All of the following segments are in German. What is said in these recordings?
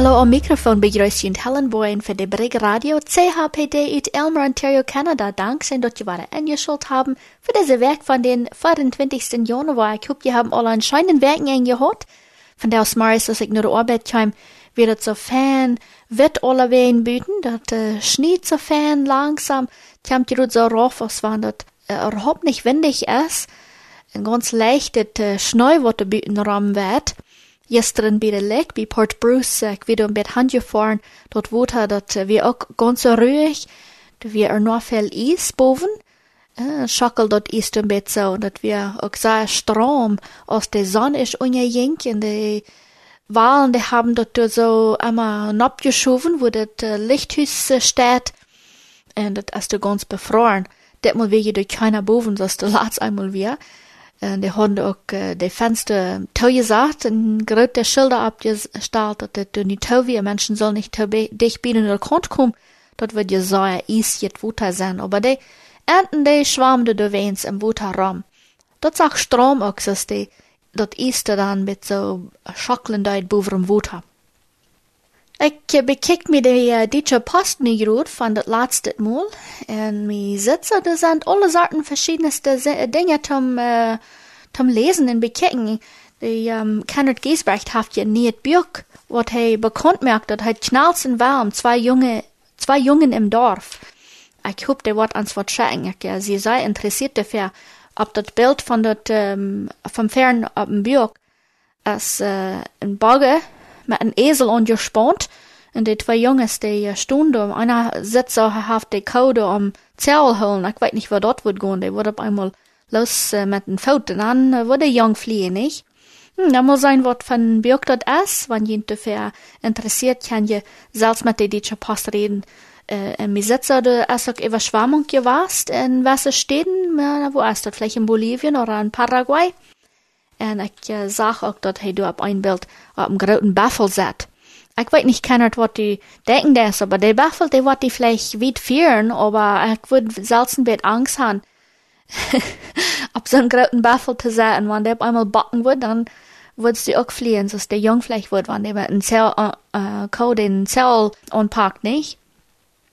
Hallo am Mikrofon begrüßt Junt Helen Boyen für die Brig Radio CHPD uit Elmer, Ontario, Canada. Dank zijn dat je waren ingeschult haben für diese Werk von den 24. Januar. Ich hoffe, ihr haben alle anscheinend Werken eingehört. Von der aus Maris, dass ich nur Arbeit kam, wird so fan, wird alle wehen büten, dat äh, schneit so fan langsam, kommt ihr so rauf, als wenn das äh, überhaupt nicht windig ist. Ein ganz leichtes äh, Schnee, was der Bütenraum wird. Gestern bij de lek, bij Port Bruce, een beetje handgefahren, dort wohnt dat wir auch ganz so ruhig, dat wir er viel Eis boven, äh, schakkel dort ist ein bisschen so, dat wir auch sehr Strom aus der Sonne ist ungejink, und die Wahlen, die haben dort so einmal abgeschoben, wo das Lichthus steht, und das ist ganz befroren. Das mal wir durch keiner boven, das der Latz einmal wir. En die hadden ook uh, de Fenster toegezacht en grote Schilder abgestellt, dat het door niet weer, mensen zullen niet te dicht binnen de kant komen, dat we je zeggen, is het water zijn. Aber die enten die schwammen door weens im water rum. Dat Strom ook, zoals die, dat is dan met zo schakelen uit boven im water. Ik bekijk me de uh, Deutsche Post niet goed van dat laatste Mal. En mi zitten, er zijn alle soorten verschiedenste dingen zum, uh, zum lezen en bekijken. De um, Kenneth Giesbrecht heeft je niet het buch, wat hij bekend maakt, dat hij knalsen warm, zwei Junge, zwei Jungen im Dorf. Ik hoop de wat ans zeggen. Ik, uh, sie sei interessiert dafür, ob dat Bild von dat, um, vom Fern op dem buch, als uh, een bagger, met een ezel angespannt. En die twee jongens die stonden, einer sitzt auf die Code am Zell holen. Ich weiß nicht, wo dort wird gehen. Die wurde auf einmal los äh, mit den Pfoten an, äh, der Jung fliehen, nicht? Hm, da muss sein, was von Björk dort ist. Wenn jemand dafür interessiert, kann je selbst mit der deutschen Post reden. Äh, mir sitzen da ist auch Überschwemmung gewesen in welchen Städten, äh, wo ist das? Vielleicht in Bolivien oder in Paraguay? En ik uh, zag ook dat hij op een beeld op een grote baffel zat. Ik weet niet kennert wat die denken des, aber der Baffel, der wird die vielleicht weit führen, aber ich würde selbst ein bisschen Angst haben, auf so einen großen Baffel zu sein. Wenn der einmal backen wird, dann wird sie auch fliehen, so der jung vielleicht wird, wenn der mit einem Zell, äh, Code in Zell anpackt, nicht?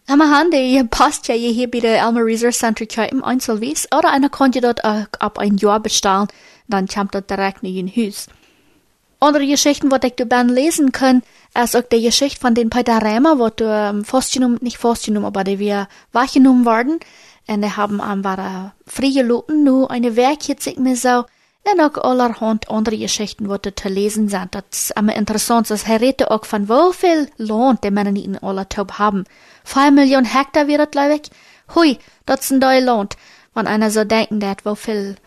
Aber han, die passt ja hier bei der Elmer Research Center im Einzelwies, oder einer konnte dort auch ab ein Jahr bestellen, dann kommt das direkt in Haus. Andere Geschichten, ich du ben lesen kann, ist auch die Geschichte von den Peter Rämer, wo ähm, festgenommen, nicht festgenommen, aber die wir wahrgenommen worden. Und die haben am war frie Luten nur eine Werk jetzt ich mir so, und auch allerhand andere Geschichten, wo du zu lesen sind. Das ist immer interessant, das herrete auch von wo viel Land die Männer in aller Taub haben. Zwei Millionen Hektar wird das, glaube ich. Hui, das ist ein Land. Wenn einer so denken, dat wo viel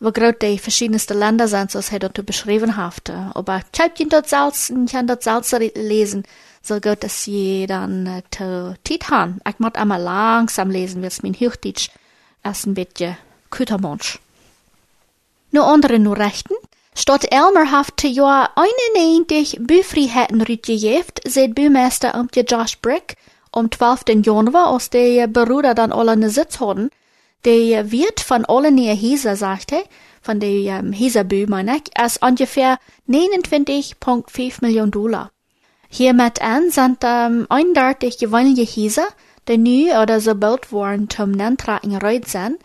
wo groot die verschiedenste Länder sind, zoals hij dort beschrieben hat. Aber ich habe dort selbst, ich habe dort selbst lesen, so gut, dass sie dann zu Tit haben. Ich muss einmal langsam lesen, weil es mein Hochdeutsch ist ein bisschen Kütermensch. Nur andere nur Rechten. Statt Elmer haft te Jahr 91 Büfreiheiten rütgejeft, seht Bümeister um die Josh Brick am 12. Januar, aus der Bruder dann alle ne Sitz hatten, der Wert von allen ihr Häuser, sagte, von der Häuserbü, meine ich, ungefähr 29,5 Millionen Dollar. Hiermit an sind ähm, eindeutig gewöhnliche Häuser, die neu oder so gebaut wurden zum Nantragen reut sind.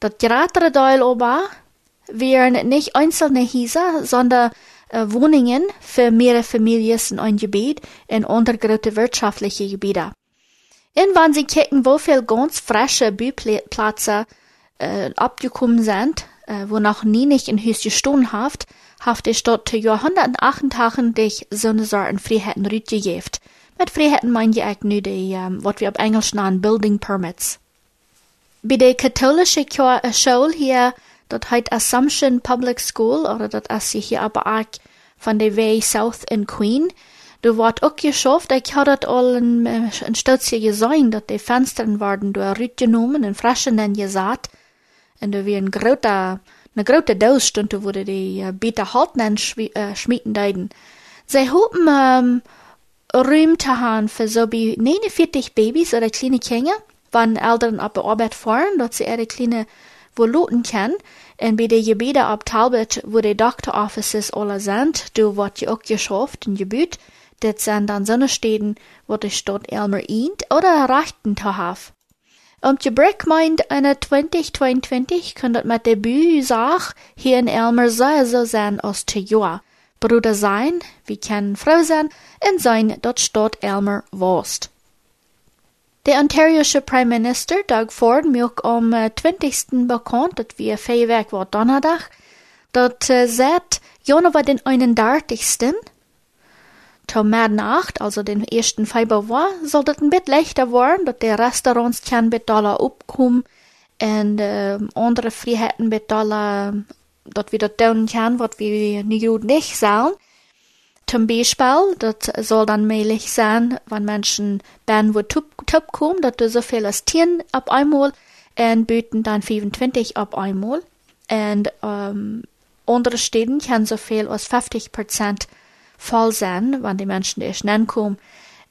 Das größere Teil aber wären nicht einzelne Häuser, sondern äh, Wohnungen für mehrere Familien in ein Gebiet in untergroße wirtschaftliche Gebiete. Und wenn Sie kicken, wo viel ganz frische Büplätze äh, abgekommen sind, äh, wo noch nie nicht in höchste Stunden haft, haft die Stadt zu Jahr 188 so eine Sorten Freiheiten rütgejeft. Mit Freiheiten meine ich nur die, ähm, was wir auf Englisch nennen, Building Permits. Bei der katholischen äh, Schule hier, dort heißt Assumption Public School, oder dort ist sie hier aber auch von der Way South in Queen, Du wart ook geschafft, ich had het al een, een stukje gezien, dat de vensteren waren door uitgenomen en freschen en gezaad. En er weer een grote, een grote doos stond, wo die uh, beter halten en uh, schmieden deiden. Zij hopen um, Ruim te haben für so wie 49 Babys oder kleine Kinder, wann Eltern ab der Arbeit fahren, dass sie ihre kleine Voluten können. Und bei den Gebieten ab Talbot, wo die Doctor Offices alle sind, du wird ja auch geschafft in Gebiet, Das sind dann Sonnenstäden, wo die Stadt Elmer ient oder Rechten haben. Um te Brick meint eine 2022 kann das mit Debüt Sach hier in Elmer sehr so sein als te. Bruder sein, wie kann Frau sein, in sein dort Stadt Elmer wost. Der ontarioische Prime Minister Doug Ford macht am 20. bekannt, dat wir Feuerwerk war Donnerdag, dat uh, seit Januar den 31. Zur Nacht, also den 1. Februar, soll das ein bisschen leichter werden, dass die Restaurants mit Dollar abkommen und äh, andere Freiheiten mit Dollar, dass wir das tun können, was wir nicht gut nicht sollen. Zum Beispiel, das soll dann möglich sein, wenn Menschen ben wo tup kommen, dass du so viel als 10 ab einmal und bieten dann 25 ab einmal. Und ähm, andere Städten können so viel als 50 Prozent voll sein, wenn die Menschen erst kommen.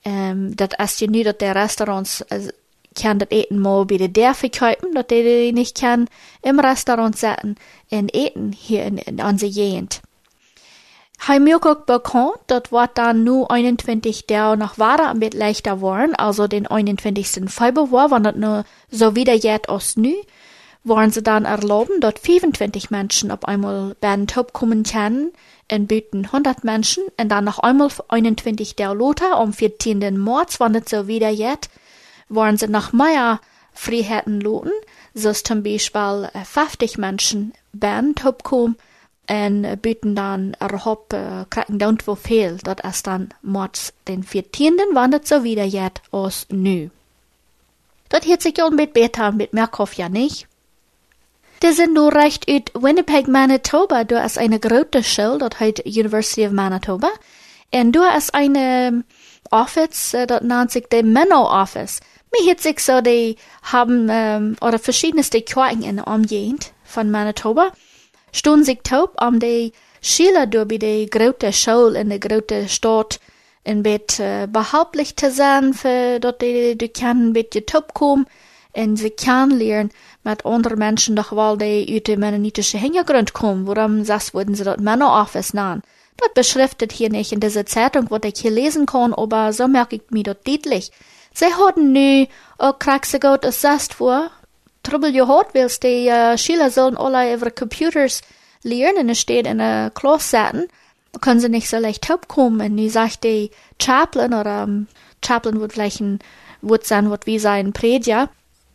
Ähm, das ist ja nicht, dass die Restaurants äh, kann das Eten mal bei der Dörfer dass die nicht kann im Restaurant sitzen und eten hier in, in unserer Gegend. Hij mir ook bekannt, dat wat dann nur 21 Tage noch ein bisschen leichter waren, also den 21. Februar, wenn das nur so wieder jetzt als nu, waren sie dann erlauben, dort 25 Menschen auf einmal werden top kommen können, in Büten 100 Menschen, und dann noch einmal 21 der Lothar um 14. März, wenn das so wieder jetzt, waren sie noch mehr Freiheiten loten, so zum Beispiel 50 Menschen werden top kommen, en byten dan erop uh, krijgen dan wel veel. Dat is dan mords den 14. wandert so wieder jet als nu. Dat heeft sich al mit beter mit Merkhoff ja nicht. Der sind nur recht ut Winnipeg, Manitoba. Du hast eine große Schule, dort heißt University of Manitoba. Und du hast eine Office, uh, dort nennt sich der Menno Office. Mir hat sich so, die haben, um, oder verschiedenste Kirchen in der Umgegend von Manitoba stund sich taub om de Schüler door bij de grote school in de grote stad en bet uh, behauptlich te zijn, für dat de, de kan een beetje taub komen en ze kan leren met andere mensen doch wel de uit de mennonitische Hintergrund kommen, warum das würden sie dort Männer Office nahen. Das beschriftet hier nicht in dieser Zeitung, was ich hier lesen kann, aber so merke ich mir dort deutlich. Sie hatten nu auch Kraxegot assessed vor, Trouble hoort wils, die uh, Schüler sollen alle ihre Computers lernen, es steht in der Klasse setzen, können sie nicht so leicht kommen. Und ich sagt die Chaplain oder um, Chaplain wird vielleicht ein, wird sein, wird wie sein Prediger,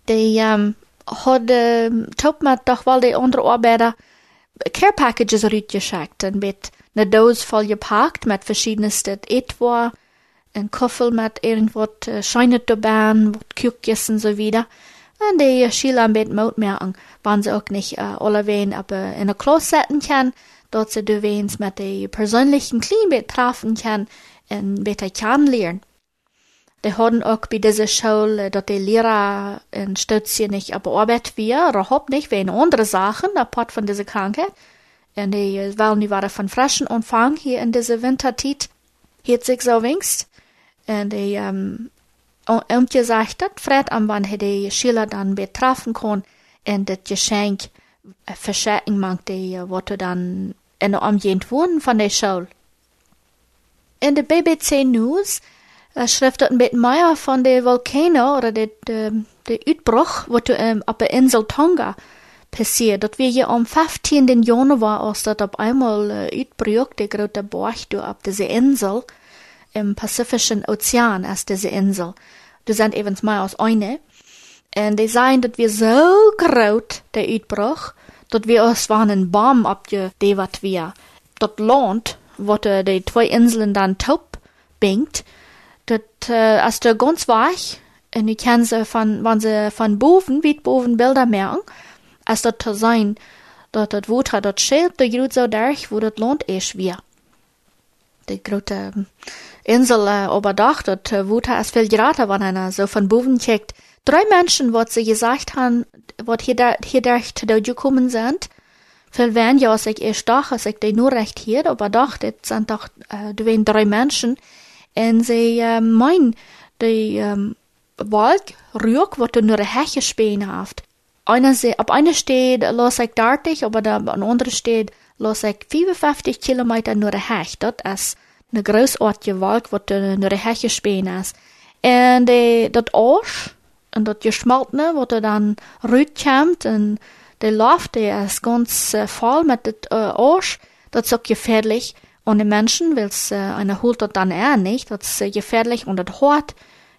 die um, hat äh, mit doch weil die andere Arbeiter Care Packages rütgeschickt und mit eine Dose voll gepackt mit verschiedensten Etwa, ein Koffer mit irgendwas äh, Scheine dabei, Küchjes und so wieder. Und die Schüler ein bisschen mitmerken, wenn sie auch nicht äh, alle wen aber in der Klasse setzen kann, dort sie du wens mit den persönlichen Klima treffen kann und besser kennenlernen. Die haben auch bei dieser Schule, dass die Lehrer in Stützchen nicht aber Arbeit wir, überhaupt nicht, wegen andere Sachen, apart von dieser Krankheit. Und die wollen die waren von frischen Anfang hier in dieser Winterzeit, hier sich so wenigst. Und die, ähm, und gesagt hat, Fred am wann hätte die Schüler dann betrafen können und das Geschenk äh, verschenken mag, die wurde dann in der Umgehend wohnen von der Schule. In der BBC News äh, schrift bisschen mehr von der Vulkano oder der, der, der Utbruch, was ähm, auf der Insel Tonga passiert. Dat wir hier am 15. Januar, als dat op einmal äh, Utbruch, der große Borch, auf dieser Insel, im Pazifischen Ozean ist diese Insel. Du sind evens mal aus eine. Und die sagen, dass wir so groß, der Uitbruch, dass wir uns waren ein Baum abgedewert wir. Das Land, wo die zwei Inseln dann taub bingt, das äh, ist ganz weich. Und ich kann sie von, wenn sie von boven, wie boven Bilder merken, ist das sein, dass das Wasser dort schält, der geht so durch, wo das Land ist wir. Die große Insel äh, überdacht äh, Wuta es viel grater, wenn einer so von boven checkt. Drei Menschen, was sie gesagt haben, was hier, da, hier durch gekommen sind, viel werden ja, als ich erst dachte, als ich die nur recht hier überdacht, das sind doch, äh, du drei Menschen, und sie, äh, meinen, die, ähm, Rück, was du nur eine Heche spähen haft. Einer, ab einer steht, los ich dartig, aber da, an andere steht, los ich 55 Kilometer nur eine Hecht, das ist, Een grootsoortje wolk wat naar de hekje speen is. En de, dat oors, en dat gesmaltene, wat er dan komt en de loft, die is ganz uh, voll mit het uh, oors, dat is ook gefährlich. Und die Menschen, wills einer holt dat dann er nicht, dat is uh, gefährlich und dat hart,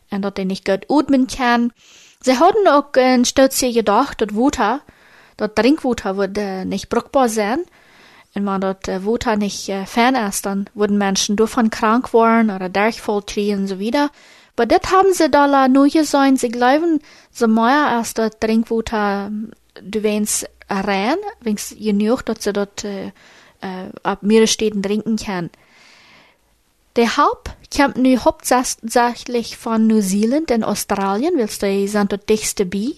en dat die nicht gut atmen kann. Sie hatten auch ein Stütze gedacht, dat Water, dat Trinkwater würde nicht brauchbar sein. Und wenn dat uh, Water nicht uh, fern ist, dann würden Menschen davon krank werden oder Durchfall kriegen und so wieder. Aber das haben sie da nur gesagt, sie glauben, so mehr als das Trinkwater, du wenn's rein, wenn's genug, dass sie dort äh, äh, ab mehrere Städten trinken kann. Der Haupt kommt nu hauptsächlich von Neuseeland und Australien, weil die sind dort dichtste bei.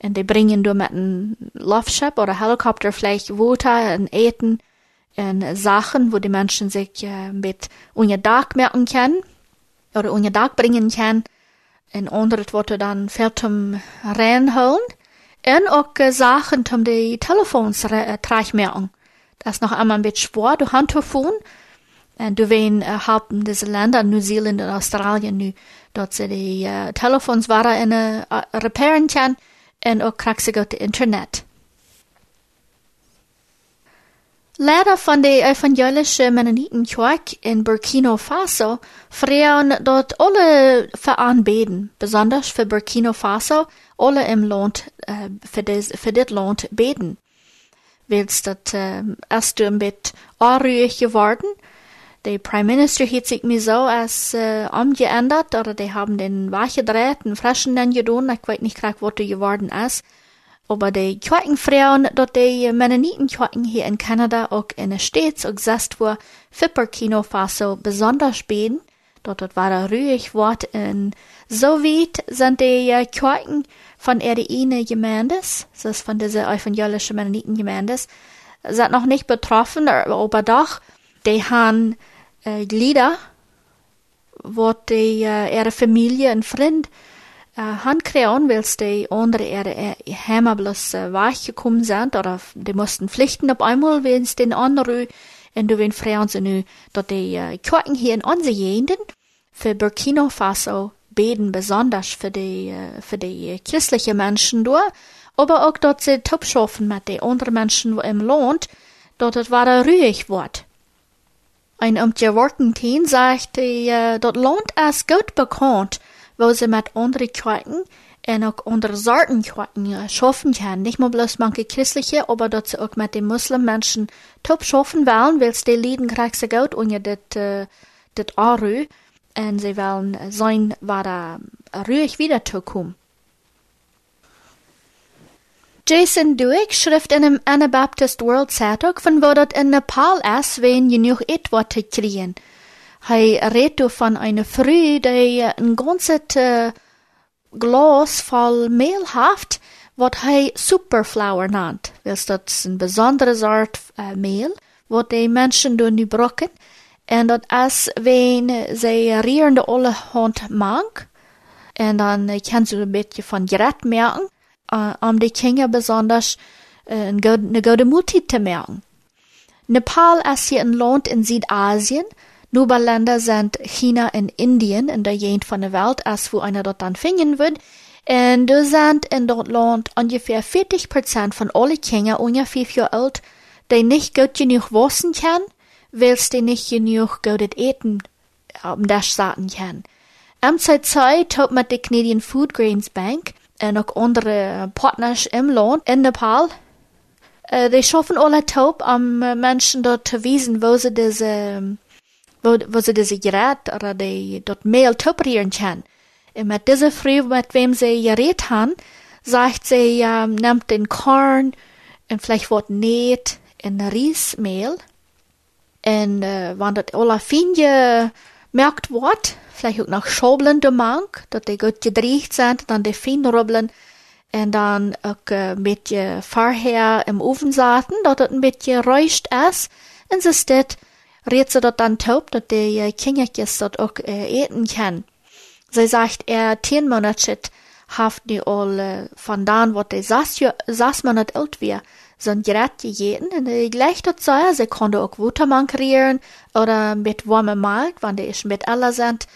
Und die bringen du mit einem Luftschiff oder Helikopter vielleicht Wasser und Eten und Sachen, wo die Menschen sich äh, mit unter Tag merken können oder unter Tag bringen können. Und andere Worte dann fällt zum reinholen. Und auch äh, Sachen zum die Telefons äh, merken. Das noch einmal ein bisschen schwer, du Handtelefon. Und du äh, haben diese Länder, Neuseeland und Australien, nu, dort sie die äh, Telefons in äh, reparieren können und auch kriegst du Internet. Leider von der evangelischen Mennonitenkirche in Burkina Faso freuen dort alle veranbeten, besonders für Burkina Faso, alle im Land, äh, für, für das Land beten. Willst das äh, erst ein bisschen unruhig geworden? Der Prime Minister hat sich mir so als äh, umgeändert, oder die haben den wachgedreht, einen frischen dann getan, ich weiß nicht gerade, was der geworden ist. Aber die Kirchenfrauen, dort die Mennonitenkirchen hier in Kanada auch in der States auch gesagt war, für Burkina Faso besonders beten. Dort, dort war er ruhig Wort in so weit sind die äh, Kirchen von der eine Gemeines, das ist von dieser evangelischen Mennonitengemeines, sind noch nicht betroffen, aber doch, die haben äh, Lieder, wo die äh, ihre Familie und Freund Uh, han kreon wils de andere ihre hemma bloß uh, weich gekommen sind, oder die mussten pflichten auf einmal, wenns den anderen, und du wen freuen sie nu, dort die uh, Kirchen hier in unsere Gegenden, für Burkina Faso beten besonders für die, uh, für die christliche Menschen dort, aber auch dort sie top schaffen mit den anderen Menschen im Land, dort war er ruhig wort. Ein um die Worten sagt, uh, dort Land ist gut bekannt, wo sie mit anderen Kirchen und auch andere Sorten Kirchen schaffen können. Nicht nur bloß manche christliche, aber dort sie auch mit den Muslimmenschen top schaffen wollen, weil sie die Lieden kriegen sie gut unter das, äh, das Aru. Und sie wollen sein, war da ruhig wieder zu kommen. Jason Duick schrift in einem Anabaptist World Zeitung, von wo dort in Nepal ist, wenn genug etwas zu kriegen. Hij redt van een vrouw die een ganzes uh, glas vol meel heeft, wat hij superflour nannt. Dus dat is een bijzondere soort uh, meel, wat die mensen doen nu brokken. En dat is wenn ze rierende alle hand mank. En dan uh, kan ze een beetje van gered merken, uh, om die kinderen besonders uh, een, goede, een goede moed te merken. Nepal is hier een land in Südasien, Länder sind China und Indien in der Gegend von der Welt, als wo einer dort dann finden wird. Und da sind in dort Land ungefähr 40 Prozent von allen Kindern ungefähr vier Jahre alt, die nicht gut genug waschen können, weil sie nicht genug gutes Eten um das sagen können. Am Zeit Zeit hat mit der Canadian Food Grains Bank und auch andere Partners im Land in Nepal äh, die schaffen alle taub, um Menschen dort zu wiesen, wo sie diese wo, wo sie diese Gerät oder die dort Mehl toperieren kann. Und mit dieser Frau, mit wem sie geredet haben, sagt sie, ähm, nimmt den Korn und vielleicht wird näht in Riesmehl. Äh, wenn das alle fein merkt wird, vielleicht auch noch Schobeln der Mank, dass die gut gedreht sind, dann die fein rubbeln und dann auch ein bisschen vorher im Ofen saten, dass das ein bisschen räuscht ist, und sie steht redt ze dat dan taub, dat de kindertjes dat ook uh, eten kan. Zij sagt, er tien monatjes haft die al uh, vandaan wat de zes, zes maand oud weer, zo'n gerätje jeten en de gleich tot zei, ze konden ook waterman creëren oder mit warme Mark, wanneer is met alles sind.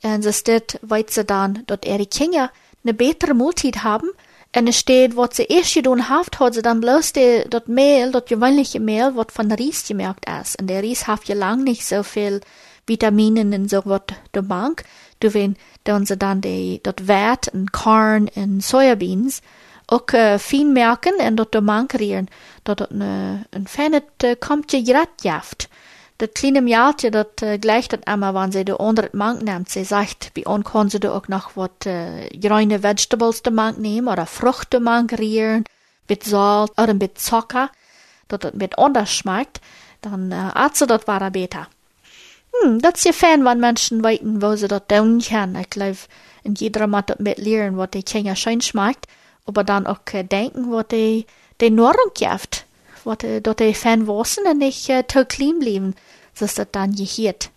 En ze steht, weet ze dan, dat ihre Kinder ne betere Multit haben, en er steht, wat ze eerst gedaan haft, hat ze dan bloß de, dat Mehl, dat gewöhnliche Mehl, wat von Ries gemerkt ist. En der Ries haft ja lang nicht so viel Vitaminen en so wat de Bank. Du wen, dan ze dan de, dat Wert en Korn en Sojabeans, ook uh, fijn merken en dat de man creëren, dat het een, een fijne uh, kompje grat jaft. Dat kleine Mjaaltje, dat uh, gleicht dat immer, wanneer ze de onder het mank neemt. Ze zegt, bij ons kon ze er ook wat groene vegetables de mank nemen, oder vruchten mank creëren, met zout, oder met Zucker, dat het met anders schmeckt, dan uh, at ze dat beter. Hm, dat is je fijn, wanneer mensen weten, wo ze dat doen kunnen. Ik geloof, in jeder moet dat met leren, wat die Kinder schön schmeckt aber dann auch denken, wat die, die Nahrung gibt, dat die fan wassen en nicht äh, clean blieben, dass das dann gehiert.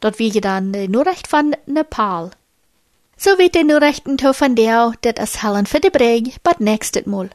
Dort wie dann die Nachricht von Nepal. So wird die Nachrichten von der, das ist Helen für die Breg, but nächstes Mal.